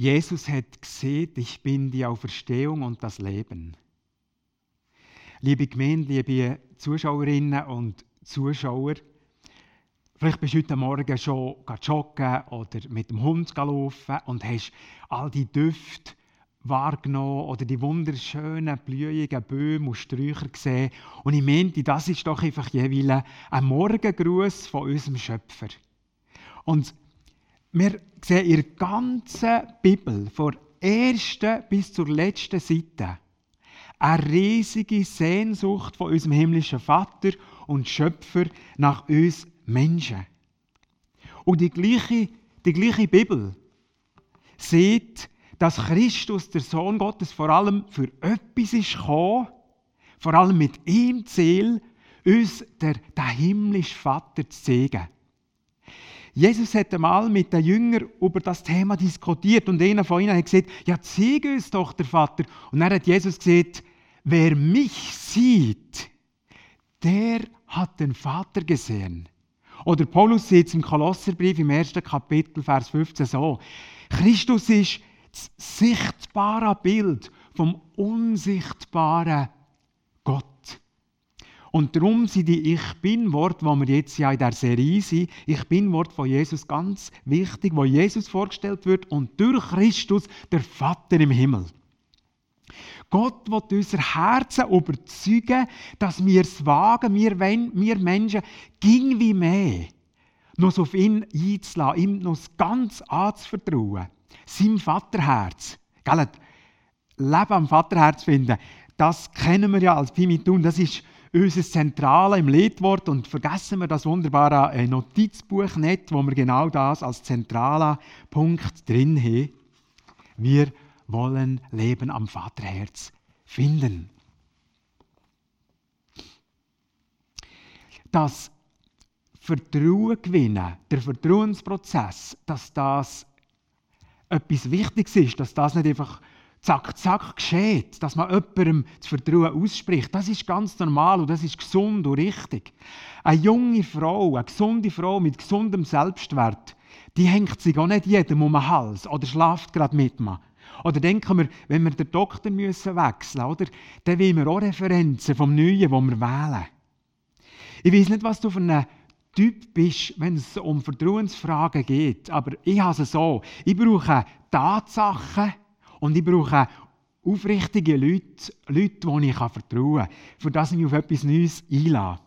Jesus hat gesehen, ich bin die Auferstehung und das Leben. Liebe Gemeinde, liebe Zuschauerinnen und Zuschauer, vielleicht bist du heute Morgen schon joggen oder mit dem Hund laufen und hast all die Düfte wahrgenommen oder die wunderschönen, blühigen Bäume und Sträucher gesehen. Und ich meinte, das ist doch einfach jeweils ein Morgengruß von unserem Schöpfer. Und wir sehen in der ganzen Bibel, von der ersten bis zur letzten Seite, eine riesige Sehnsucht von unserem himmlischen Vater und Schöpfer nach uns Menschen. Und die gleiche, die gleiche Bibel sieht, dass Christus, der Sohn Gottes, vor allem für etwas ist gekommen, vor allem mit ihm Ziel, uns der, der himmlische Vater zu zeigen. Jesus hat einmal mit den Jüngern über das Thema diskutiert und einer von ihnen hat gesagt, ja, zeig uns doch der Vater. Und dann hat Jesus gesagt, wer mich sieht, der hat den Vater gesehen. Oder Paulus sieht es im Kolosserbrief im ersten Kapitel, Vers 15 so. Christus ist das sichtbare Bild vom unsichtbaren. Und darum sind die Ich Bin-Wort, wo wir jetzt ja in der Serie sind, Ich Bin-Wort von Jesus ganz wichtig, wo Jesus vorgestellt wird und durch Christus der Vater im Himmel. Gott will unser Herzen überzeugen, dass wir es wagen, wir, wir Menschen, ging wie mehr, noch auf ihn einzulassen, ihm noch ganz anzuvertrauen seinem Vaterherz. Gell? Leben am Vaterherz finden, das kennen wir ja als Pimitun, das ist unser Zentrale im Liedwort und vergessen wir das wunderbare äh, Notizbuch nicht, wo wir genau das als zentraler Punkt drin haben. Wir wollen Leben am Vaterherz finden. Das Vertrauen gewinnen, der Vertrauensprozess, dass das etwas Wichtiges ist, dass das nicht einfach zack, zack geschieht, dass man jemandem das Vertrauen ausspricht. Das ist ganz normal und das ist gesund und richtig. Eine junge Frau, eine gesunde Frau mit gesundem Selbstwert, die hängt sich auch nicht jedem um den Hals oder schlaft gerade mit mir. Oder denken wir, wenn wir den Doktor müssen wechseln oder, dann wollen wir auch Referenzen vom Neuen, die wir wählen. Ich weiß nicht, was du für eine Typ bist, wenn es um Vertrauensfragen geht. Aber ich habe es so. Ich brauche Tatsachen und ich brauche aufrichtige Leute, Leute, denen ich vertrauen kann, für das ich mich auf etwas Neues einlasse.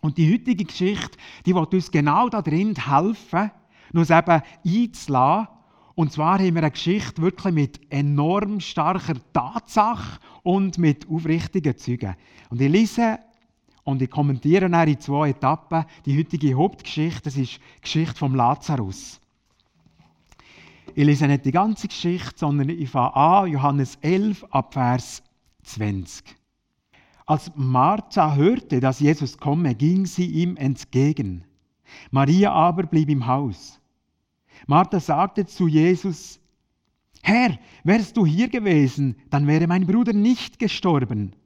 Und die heutige Geschichte, die wird uns genau darin helfen, uns eben einzulassen. Und zwar haben wir eine Geschichte wirklich mit enorm starker Tatsache und mit aufrichtigen Zeugen. Und ich lese und ich kommentiere dann in zwei Etappen die heutige Hauptgeschichte. Das ist die Geschichte vom Lazarus. Ich lese nicht die ganze Geschichte, sondern ich fange an, Johannes 11 ab Vers 20. Als Martha hörte, dass Jesus komme, ging sie ihm entgegen. Maria aber blieb im Haus. Martha sagte zu Jesus, Herr, wärst du hier gewesen, dann wäre mein Bruder nicht gestorben.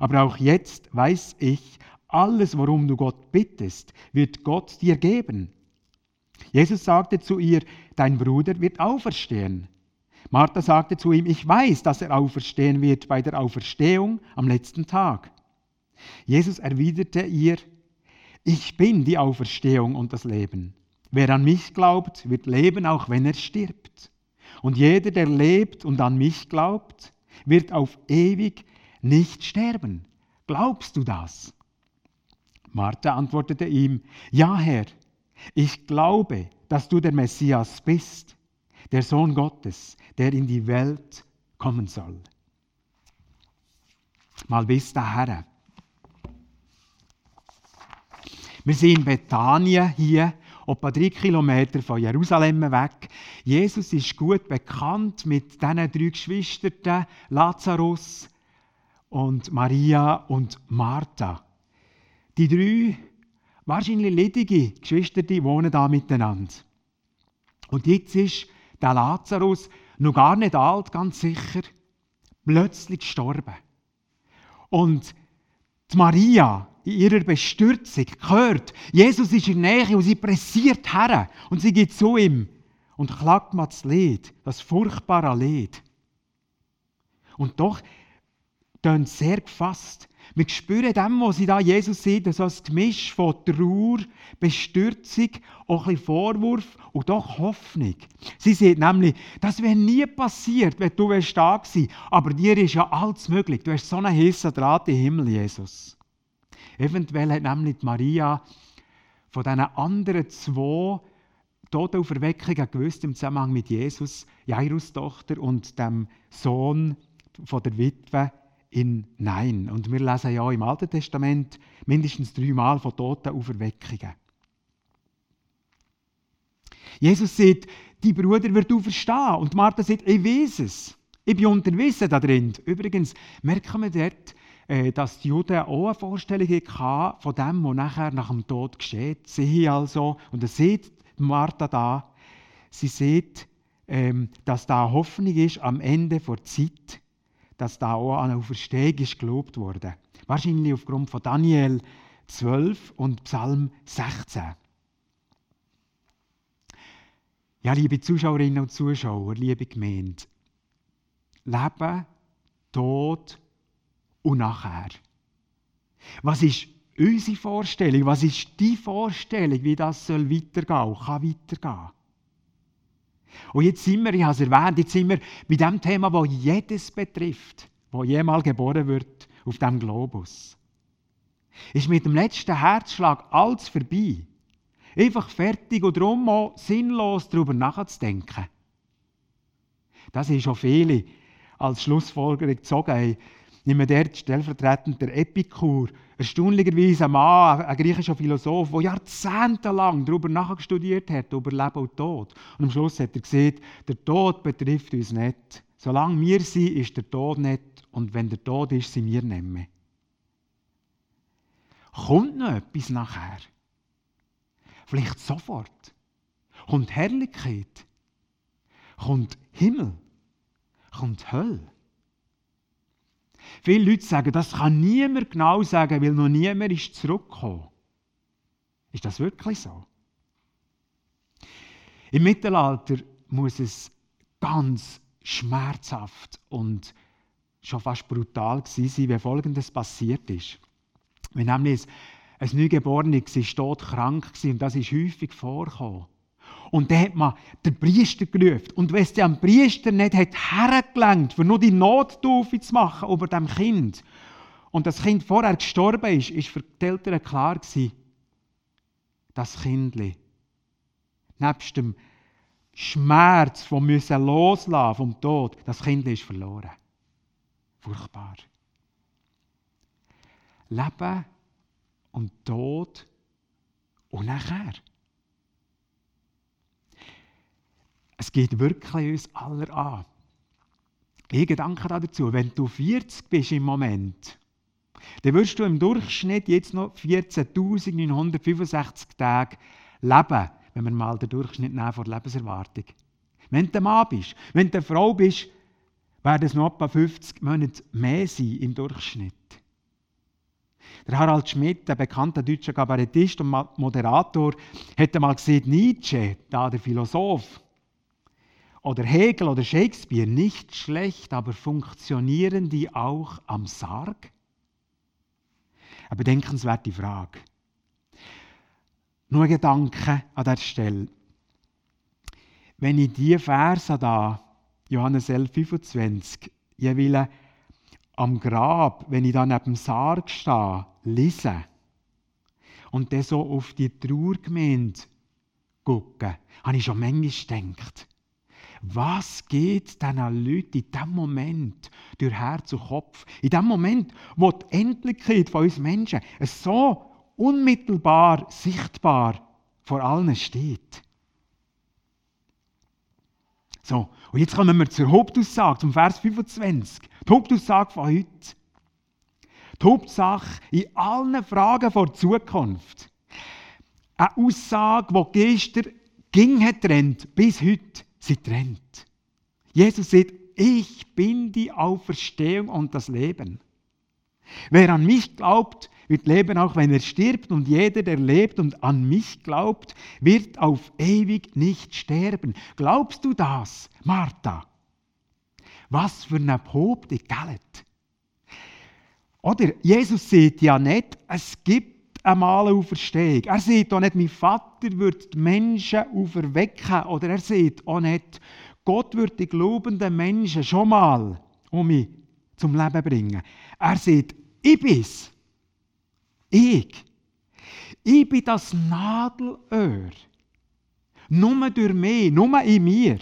Aber auch jetzt weiß ich, alles, worum du Gott bittest, wird Gott dir geben. Jesus sagte zu ihr, dein Bruder wird auferstehen. Martha sagte zu ihm, ich weiß, dass er auferstehen wird bei der Auferstehung am letzten Tag. Jesus erwiderte ihr, ich bin die Auferstehung und das Leben. Wer an mich glaubt, wird leben, auch wenn er stirbt. Und jeder, der lebt und an mich glaubt, wird auf ewig nicht sterben. Glaubst du das? Martha antwortete ihm, ja Herr, ich glaube, dass du der Messias bist, der Sohn Gottes, der in die Welt kommen soll. Mal bis daher. Wir sind in Bethanien hier, etwa drei Kilometer von Jerusalem weg. Jesus ist gut bekannt mit diesen drei Geschwistern, Lazarus, und Maria und Martha. Die drei wahrscheinlich ledige Geschwister, die wohnen da miteinander. Und jetzt ist der Lazarus noch gar nicht alt, ganz sicher, plötzlich gestorben. Und die Maria in ihrer Bestürzung hört, Jesus ist in der Nähe und sie pressiert her und sie geht zu ihm und klagt man das Leid, das furchtbare Leid. Und doch tönt sehr gefasst. Wir spüren dem, was sie da Jesus sieht, so ein Gemisch von Trauer, Bestürzung, auch ein bisschen Vorwurf und doch Hoffnung. Sie sieht nämlich, das wäre nie passiert, wenn du da gewesen aber dir ist ja alles möglich. Du hast so einen heißen Draht im Himmel, Jesus. Eventuell hat nämlich Maria von diesen anderen zwei Totenauferweckungen gewusst im Zusammenhang mit Jesus, Jairus Tochter und dem Sohn von der Witwe in Nein. Und wir lesen ja im Alten Testament mindestens dreimal von Totenauferweckungen. Jesus sagt, die Bruder wird du verstehen. Und Martha sagt, ich weiß es. Ich bin unterwiesen da drin. Übrigens merken wir dort, äh, dass die Juden auch eine Vorstellung hatten von dem, was nachher nach dem Tod geschieht. Sie also, und er sieht Martha da, sie sieht, ähm, dass da Hoffnung ist am Ende der Zeit, dass da auch an eine Auferstehung ist gelobt wurde. Wahrscheinlich aufgrund von Daniel 12 und Psalm 16. Ja, liebe Zuschauerinnen und Zuschauer, liebe Gemeinde, Leben, Tod und nachher. Was ist unsere Vorstellung? Was ist die Vorstellung, wie das soll weitergehen und kann weitergehen? Und jetzt sind wir, ich habe es erwähnt, jetzt sind wir bei dem Thema, das jedes betrifft, das jemals geboren wird auf dem Globus. Ist mit dem letzten Herzschlag alles vorbei. Einfach fertig und darum auch sinnlos darüber nachzudenken. Das ist schon viele als Schlussfolgerung gezogen haben. Wir dort stellvertretend der Epikur, erstaunlicherweise ein Mann, ein griechischer Philosoph, der jahrzehntelang darüber nachgestudiert hat, über Leben und Tod. Und am Schluss hat er gesagt, der Tod betrifft uns nicht. Solange wir sind, ist der Tod nicht. Und wenn der Tod ist, sind wir nicht mehr. Kommt noch etwas nachher? Vielleicht sofort. Kommt Herrlichkeit? Kommt Himmel? Kommt Hölle? Viele Leute sagen, das kann niemand genau sagen, weil noch niemand ist zurückgekommen. Ist das wirklich so? Im Mittelalter muss es ganz schmerzhaft und schon fast brutal gewesen sein, wie Folgendes passiert ist. Wenn nämlich ein Neugeborenes ist tot krank und das ist häufig vorgekommen. Und dann hat man den Priester gerufen. Und wenn es den Priester nicht hat hergelenkt, nur die Nottaufe zu machen über dem Kind, und das Kind vorher gestorben ist, ist für die Eltern klar gewesen, das Kind, nebst dem Schmerz vom müssen loslassen vom Tod, das Kind ist verloren. Furchtbar. Leben und Tod und nachher. Es geht wirklich uns alle an. Ich Gedanke dazu, wenn du 40 bist im Moment, dann wirst du im Durchschnitt jetzt noch 14.965 Tage leben, wenn wir mal den Durchschnitt nehmen von der Lebenserwartung. Wenn du ein Mann bist, wenn du eine Frau bist, werden es noch etwa 50 Monate mehr sein im Durchschnitt. Der Harald Schmidt, der bekannte deutsche Kabarettist und Moderator, hat einmal gesehen, Nietzsche, der Philosoph, oder Hegel oder Shakespeare nicht schlecht, aber funktionieren die auch am Sarg? Eine bedenkenswerte Frage. Nur ein Gedanke an der Stelle. Wenn ich diese Verse da, Johannes 11, 25, jeweils am Grab, wenn ich dann neben dem Sarg stehe, lese und dann so auf die Trauergemeinde gucke, habe ich schon manchmal gedacht, was geht diesen Leuten in dem Moment durch Herz und Kopf? In dem Moment, wo die Endlichkeit von uns Menschen so unmittelbar sichtbar vor allen steht. So, und jetzt kommen wir zur Hauptaussage, zum Vers 25. Die Hauptaussage von heute. Die Hauptsache in allen Fragen vor Zukunft. Eine Aussage, die gestern ging trennt, bis heute sie trennt. Jesus sagt, ich bin die Auferstehung und das Leben. Wer an mich glaubt, wird leben, auch wenn er stirbt, und jeder, der lebt und an mich glaubt, wird auf ewig nicht sterben. Glaubst du das, Martha? Was für eine Popte, gellet. Oder Jesus sieht ja nicht, es gibt einmal eine Auferstehung. Er sieht auch nicht, mein Vater wird die Menschen auferwecken. Oder er sieht auch nicht, Gott wird die glaubenden Menschen schon mal um mich zum Leben bringen. Er sieht, ich bin's. Ich. Ich bin das Nadelöhr. Nur durch mich, nur in mir.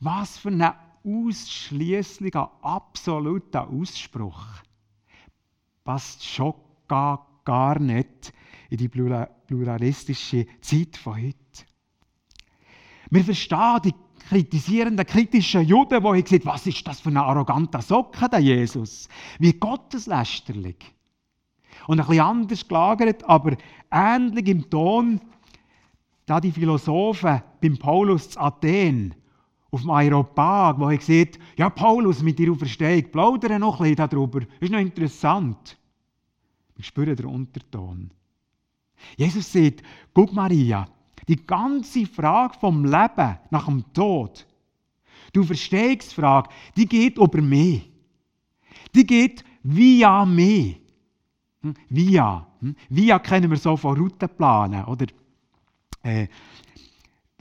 Was für ein ausschließlicher, absoluter Ausspruch. Passt schon gar, gar nicht in die pluralistische Zeit von heute. Wir verstehen die kritisierenden, kritischen Juden, die gesagt was ist das für ein arroganter Socke, der Jesus? Wie gotteslästerlich. Und ein bisschen anders gelagert, aber ähnlich im Ton, da die Philosophen beim Paulus zu Athen auf dem Aeropag, wo ich gesagt ja Paulus, mit dir Auferstehung, plaudere noch ein bisschen darüber, ist noch interessant. Wir spüren den Unterton. Jesus sagt, guck Maria, die ganze Frage vom Leben nach dem Tod, die Verstehungsfrage, die geht über mich. Die geht via mich. Hm? Via. Hm? Via kennen wir so von Routenplanen. Oder? Äh,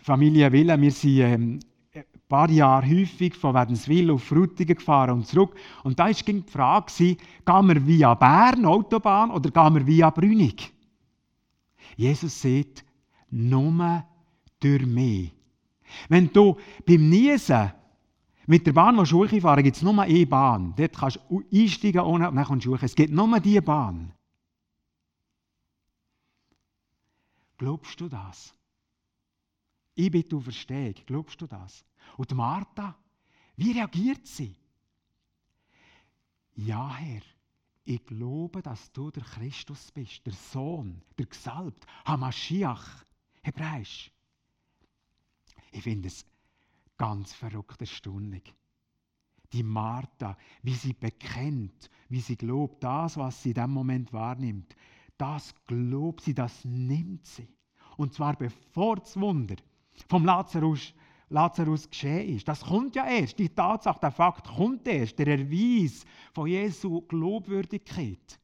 Familie Wille, wir sind ähm, paar Jahre häufig von Wädenswil auf Frutigen gefahren und zurück. Und da war die Frage, gehen wir via Bern, Autobahn, oder gehen wir via Brünig? Jesus sagt, nur durch mich. Wenn du beim Niesen mit der Bahn willst, fahren gibt es nur eine Bahn. Dort kannst du einsteigen ohne, und dann kommst du Es gibt nur diese Bahn. Glaubst du das? Ich bitte um Verstehung. Glaubst du das? Und Martha, wie reagiert sie? Ja, Herr, ich glaube, dass du der Christus bist, der Sohn, der Gesalbt, Hamashiach, Hebräisch. Ich finde es ganz verrückt erstaunlich. Die Martha, wie sie bekennt, wie sie glaubt, das, was sie in dem Moment wahrnimmt, das glaubt sie, das nimmt sie. Und zwar bevor das Wunder vom Lazarus, Lazarus geschehen ist. Das kommt ja erst, die Tatsache, der Fakt kommt erst, der Erweis von Jesu Glaubwürdigkeit.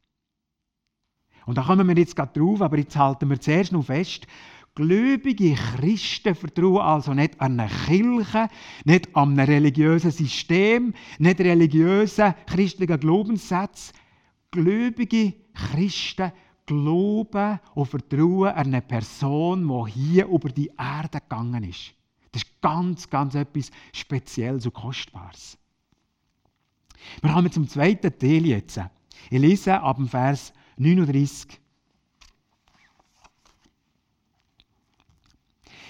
Und da kommen wir jetzt gerade drauf, aber jetzt halten wir zuerst noch fest, Gläubige Christen vertrauen also nicht an eine Kirche, nicht an einem religiösen System, nicht religiösen christlichen Glaubenssätze. Gläubige Christen glauben und vertrauen an eine Person, die hier über die Erde gegangen ist. Das ist ganz, ganz etwas Spezielles und Kostbares. Wir kommen zum zweiten Teil jetzt. Ich lese ab dem Vers 39.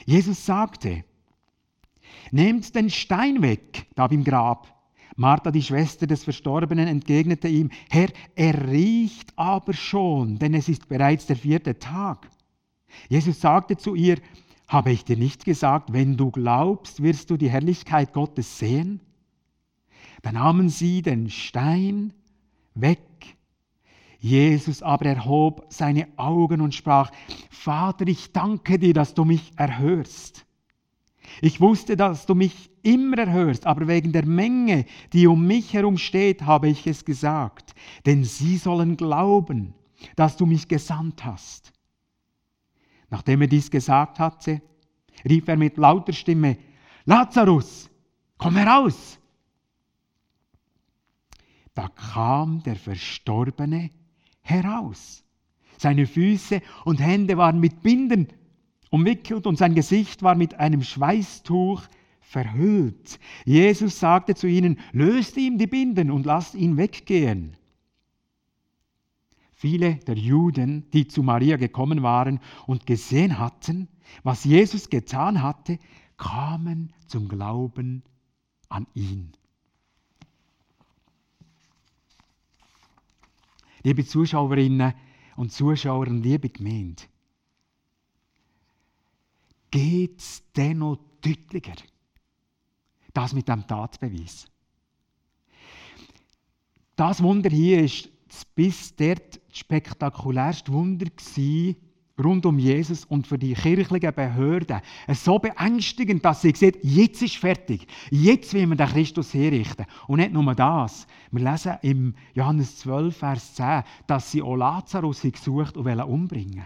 Jesus sagte, nehmt den Stein weg, da im Grab. Martha, die Schwester des Verstorbenen, entgegnete ihm, Herr, er riecht aber schon, denn es ist bereits der vierte Tag. Jesus sagte zu ihr, habe ich dir nicht gesagt, wenn du glaubst, wirst du die Herrlichkeit Gottes sehen? Da nahmen sie den Stein weg. Jesus aber erhob seine Augen und sprach, Vater, ich danke dir, dass du mich erhörst. Ich wusste, dass du mich immer erhörst, aber wegen der Menge, die um mich herum steht, habe ich es gesagt, denn sie sollen glauben, dass du mich gesandt hast. Nachdem er dies gesagt hatte, rief er mit lauter Stimme, Lazarus, komm heraus! Da kam der Verstorbene heraus. Seine Füße und Hände waren mit Binden umwickelt und sein Gesicht war mit einem Schweißtuch verhüllt. Jesus sagte zu ihnen, löst ihm die Binden und lasst ihn weggehen. Viele der Juden, die zu Maria gekommen waren und gesehen hatten, was Jesus getan hatte, kamen zum Glauben an ihn. Liebe Zuschauerinnen und Zuschauer liebe Gemeinde, geht es dennoch deutlicher? Das mit dem Tatbeweis. Das Wunder hier ist bis dort das spektakulärste Wunder gewesen, rund um Jesus und für die kirchlichen Behörden so beängstigend, dass sie sehen, jetzt ist fertig, jetzt will wir den Christus herrichten. Und nicht nur das, wir lesen im Johannes 12, Vers 10, dass sie auch Lazarus gesucht und umbringen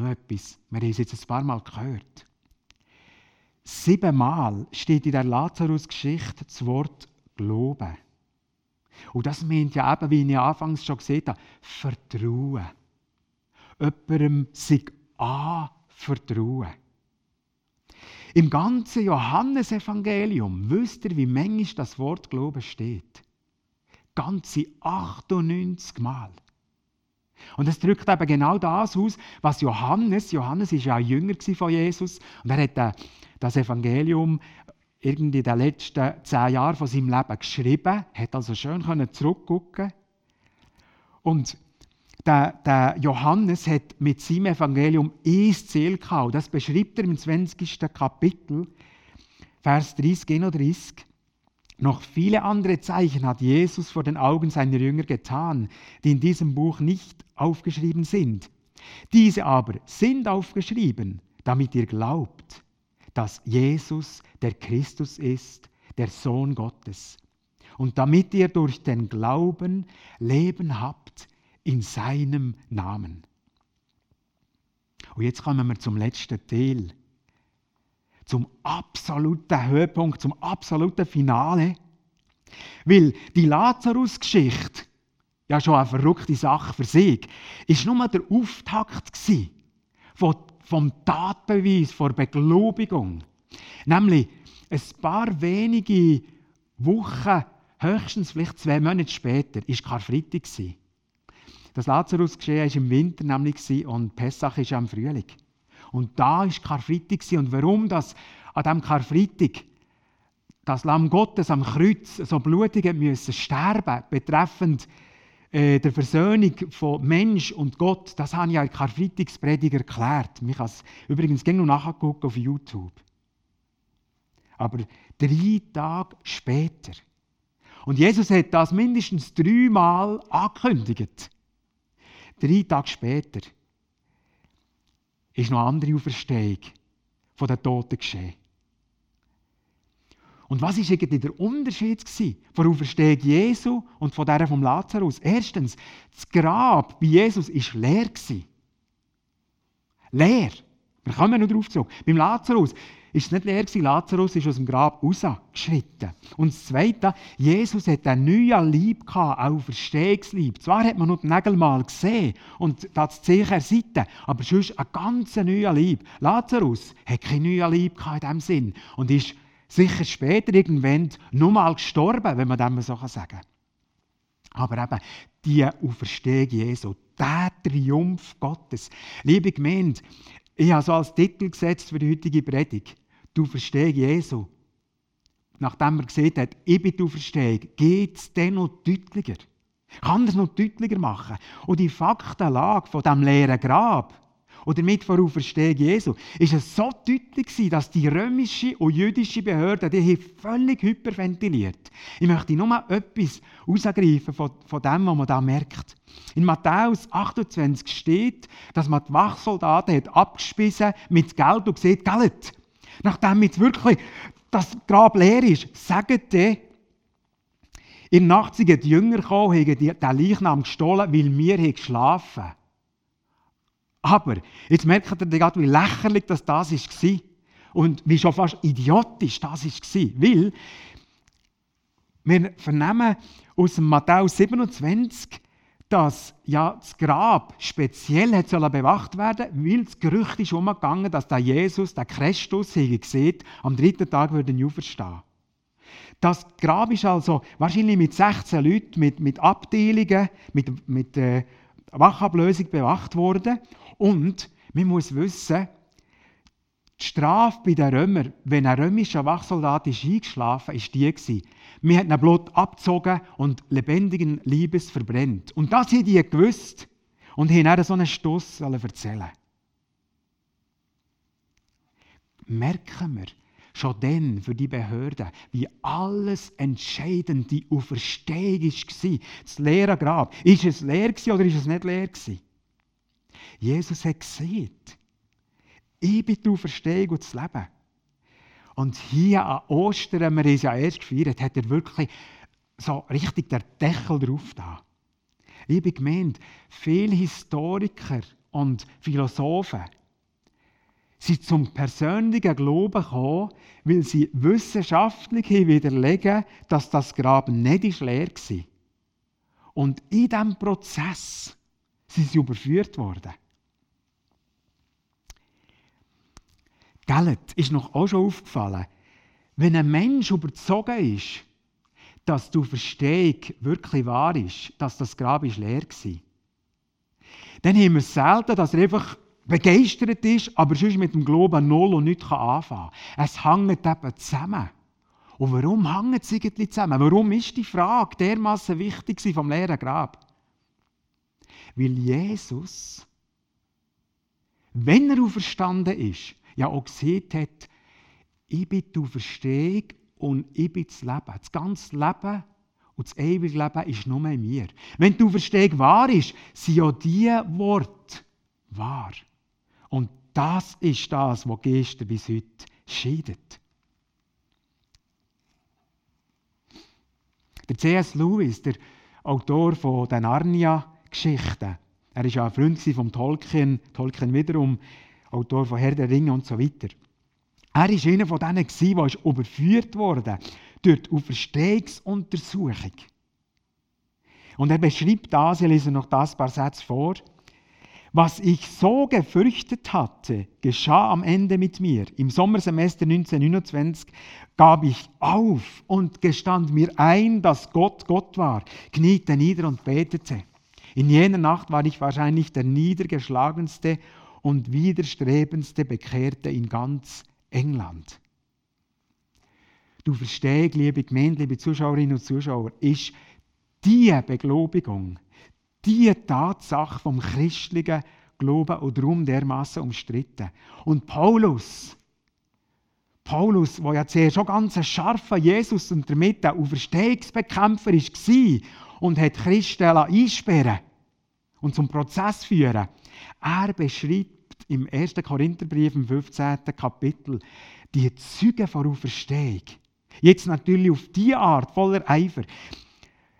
Noch etwas, wir haben es jetzt ein paar Mal gehört. Siebenmal steht in der Lazarus-Geschichte das Wort Glauben. Und das meint ja eben, wie ich anfangs schon gesagt habe, Vertrauen. Jemandem sich anvertrauen. Im ganzen Johannesevangelium wisst ihr, wie manchmal das Wort Glauben steht. Ganze 98 Mal. Und es drückt eben genau das aus, was Johannes, Johannes ist ja auch Jünger von Jesus, und er hat das Evangelium irgendwie in den letzten zehn Jahren von seinem Leben geschrieben, hat also schön zurückgucken Und der, der, Johannes hat mit seinem Evangelium ein Ziel gehabt. Das beschreibt er im 20. Kapitel, Vers 30, 31. Noch viele andere Zeichen hat Jesus vor den Augen seiner Jünger getan, die in diesem Buch nicht aufgeschrieben sind. Diese aber sind aufgeschrieben, damit ihr glaubt, dass Jesus der Christus ist, der Sohn Gottes. Und damit ihr durch den Glauben Leben habt in seinem Namen. Und jetzt kommen wir zum letzten Teil, zum absoluten Höhepunkt, zum absoluten Finale. Weil die Lazarus-Geschichte, ja schon eine verrückte Sache für sich, ist nur der Auftakt von vom Tatbeweis, vor Beglobigung. Nämlich ein paar wenige Wochen, höchstens vielleicht zwei Monate später, war Karfreitag. Das Lazarus-Geschehen war im Winter nämlich und Pessach ist am Frühling. Und da war Karfreitag. Und warum das an diesem Karfreitag das Lamm Gottes am Kreuz so blutig müssen sterben, betreffend äh, der Versöhnung von Mensch und Gott, das habe ich ja in Karfreitagspredigt erklärt. Ich kann es übrigens gerne noch nachgucken auf YouTube. Aber drei Tage später. Und Jesus hat das mindestens dreimal angekündigt. Drei Tage später ist noch eine andere Auferstehung von den Toten geschehen. Und was war eigentlich der Unterschied von der Auferstehung Jesu und von der vom Lazarus? Erstens, das Grab bei Jesus war leer. Leer. Wir kommen noch darauf zurück. Beim Lazarus war es nicht leer, Lazarus ist aus dem Grab rausgeschritten. Und das Zweite, Jesus hat einen neuen Leib gehabt, auch Verstehungsleib. Zwar hat man nur den Nägel mal gesehen und das Zeichen der Seite, aber sonst ein ganz neuer Leib. Lazarus hat keinen neuen Leib gehabt in diesem Sinn und ist sicher später irgendwann nur mal gestorben, wenn man das so sagen kann. Aber eben, die Auferstehung Jesu, der Triumph Gottes. Liebe Gemeinde, ich habe so als Titel gesetzt für die heutige Predigt, die Auferstehung Jesu. Nachdem er gesehen hat, ich bin die Auferstehung, geht es dann noch deutlicher. Kann er es noch deutlicher machen? Und die Faktenlage von diesem leeren Grab, oder mit vor Auferstehung Jesu, ist es so deutlich gewesen, dass die römische und jüdische Behörde die völlig hyperventiliert. Ich möchte nur etwas herausgreifen von, von dem, was man da merkt. In Matthäus 28 steht, dass man die Wachsoldaten hat abgespissen mit Geld und gesagt, Geld, nachdem jetzt wirklich das Grab leer ist, sagt die, in der Nacht sind die Jünger gekommen, haben den Leichnam gestohlen, weil wir geschlafen haben. Aber jetzt merkt ihr gerade, wie lächerlich das, war und wie schon fast idiotisch das war. Weil wir vernehmen aus Matthäus 27, dass ja das Grab speziell hat bewacht werden weil das Gerücht ist umgegangen, dass der Jesus, der Christus, sieht, am dritten Tag würde er auferstehen. Das Grab ist also wahrscheinlich mit 16 Leuten, mit, mit Abteilungen, mit, mit äh, Wachablösung bewacht worden. Und man muss wissen, die Strafe bei den Römern, wenn ein römischer Wachsoldat ist eingeschlafen ist, die Man hat ihn Blut abgezogen und lebendigen Liebes verbrennt. Und das haben die gewusst und haben dann so einen Stoss erzählen Merken wir, schon dann für die Behörden, wie alles entscheidend die Auferstehung war. Das leere Grab. Ist es leer oder ist es nicht leer Jesus hat gesehen, ich bin die Auferstehung und das Leben. Und hier an Ostern, wir haben es ja erst gefeiert, hat er wirklich so richtig der Deckel drauf da. Liebe Gemeinde, viele Historiker und Philosophen sind zum persönlichen Glauben gekommen, weil sie wissenschaftlich widerlegen, dass das Grab nicht leer war. Und in diesem Prozess sind sie überführt worden. Geld ist noch auch schon aufgefallen. Wenn ein Mensch überzogen ist, dass du Verstehung wirklich wahr ist, dass das Grab ist leer war, dann haben wir es selten, dass er einfach begeistert ist, aber sonst mit dem Glauben null und nichts anfangen kann. Es hängt eben zusammen. Und warum hängt es irgendwie zusammen? Warum ist die Frage dermaßen wichtig vom leeren Grab? Weil Jesus, wenn er auferstanden ist, ja auch gesehen hat, ich bin die Auferstehung und ich bin das Leben. Das ganze Leben und das ewige Leben ist nur in mir. Wenn die Auferstehung wahr ist, sind ja diese Worte wahr. Und das ist das, was gestern bis heute scheidet. Der C.S. Lewis, der Autor von den Narnia-Geschichten, er war ja ein Freund von Tolkien, Tolkien wiederum, Autor von Herr der Ringe und so weiter. Er war einer von denen, der überführt wurde durch die Auferstehungsuntersuchung. Und er beschreibt das, ich lese noch das paar Sätze vor. Was ich so gefürchtet hatte, geschah am Ende mit mir. Im Sommersemester 1929 gab ich auf und gestand mir ein, dass Gott Gott war, kniete nieder und betete. In jener Nacht war ich wahrscheinlich der niedergeschlagenste und widerstrebendste Bekehrte in ganz England. Du verstehst, liebe Gemeinde, liebe Zuschauerinnen und Zuschauer, ist die Beglobigung, die Tatsache vom christlichen Glauben und darum dermaßen umstritten. Und Paulus, Paulus, der ja zuerst schon ganz ein scharfer Jesus und damit ein Auferstehungsbekämpfer war und hat Christen einsperren und zum Prozess führen, er beschreibt im 1. Korintherbrief im 15. Kapitel die Züge vor Auferstehung. Jetzt natürlich auf die Art, voller Eifer.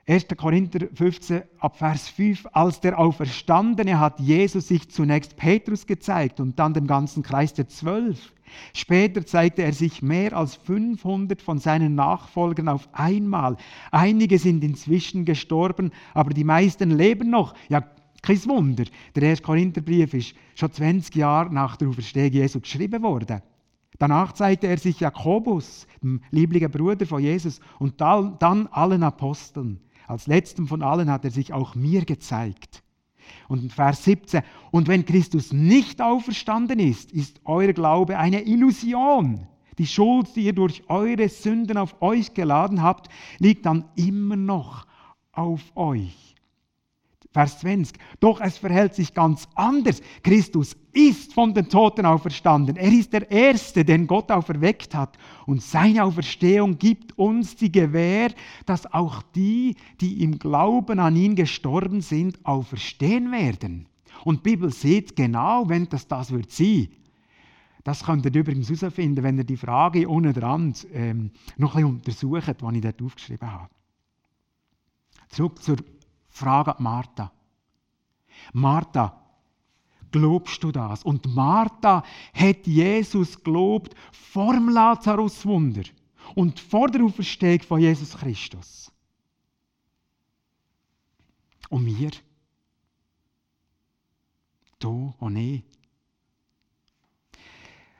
1. Korinther 15 ab Vers 5. Als der Auferstandene hat Jesus sich zunächst Petrus gezeigt und dann dem ganzen Kreis der Zwölf. Später zeigte er sich mehr als 500 von seinen Nachfolgern auf einmal. Einige sind inzwischen gestorben, aber die meisten leben noch. Ja, kein Wunder. Der erste Korintherbrief ist schon 20 Jahre nach der Auferstehung Jesu geschrieben worden. Danach zeigte er sich Jakobus, dem lieblichen Bruder von Jesus, und dann allen Aposteln. Als letztem von allen hat er sich auch mir gezeigt. Und in Vers 17, und wenn Christus nicht auferstanden ist, ist euer Glaube eine Illusion. Die Schuld, die ihr durch eure Sünden auf euch geladen habt, liegt dann immer noch auf euch. Vers 20. Doch es verhält sich ganz anders. Christus ist von den Toten auferstanden. Er ist der Erste, den Gott auferweckt hat. Und seine Auferstehung gibt uns die Gewähr, dass auch die, die im Glauben an ihn gestorben sind, auferstehen werden. Und die Bibel sieht genau, wenn das das wird sein. Das könnt ihr übrigens herausfinden, wenn ihr die Frage ohne dran ähm, noch ein bisschen untersucht, die ich dort aufgeschrieben habe. Zurück zur Frage Martha. Martha, glaubst du das? Und Martha hat Jesus gelobt vor dem Lazarus-Wunder und vor der Auferstehung von Jesus Christus. Und wir? Du und ich?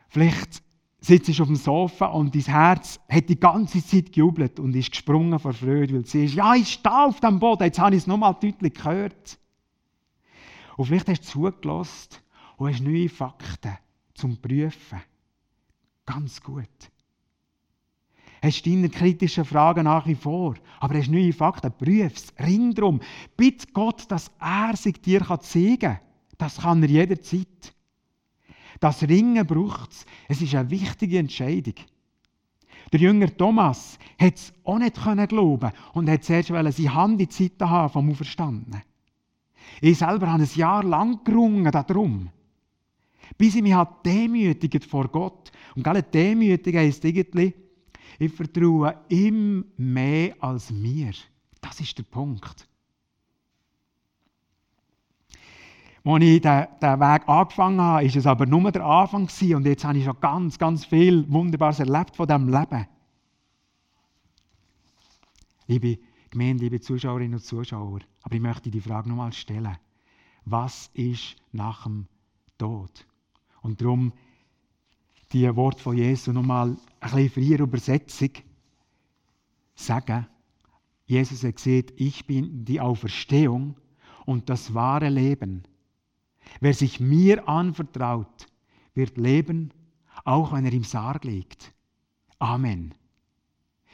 Vielleicht sitzt auf dem Sofa und dein Herz hat die ganze Zeit gejubelt und ist gesprungen vor Freude, weil du siehst, ja, ich stehe auf dem Boden, jetzt habe ich es nochmal deutlich gehört. Und vielleicht hast du zugelassen und hast neue Fakten zum Prüfen. Ganz gut. Hast deine kritischen Fragen nach wie vor, aber hast neue Fakten, prüf es, ring drum. Bitte Gott, dass er sich dir zeigen kann. Das kann er jederzeit. Das Ringen braucht es. Es ist eine wichtige Entscheidung. Der Jünger Thomas hat es auch nicht glauben und hat zuerst seine Hand in die Seite haben vom Auferstandenen. Ich selber habe ein Jahr lang gerungen darum. Bis ich mich demütigt vor Gott. Und gerade Demütigung heisst irgendwie, ich vertraue ihm mehr als mir. Das ist der Punkt. Als ich diesen Weg angefangen habe, war es aber nur der Anfang. Und jetzt habe ich schon ganz, ganz viel Wunderbares erlebt von diesem Leben. Liebe Gemeinde, liebe Zuschauerinnen und Zuschauer, aber ich möchte die Frage nochmal stellen. Was ist nach dem Tod? Und darum die Wort von Jesus nochmal ein bisschen freier Übersetzung sagen. Jesus hat gesagt, ich bin die Auferstehung und das wahre Leben. Wer sich mir anvertraut, wird leben, auch wenn er im Sarg liegt. Amen.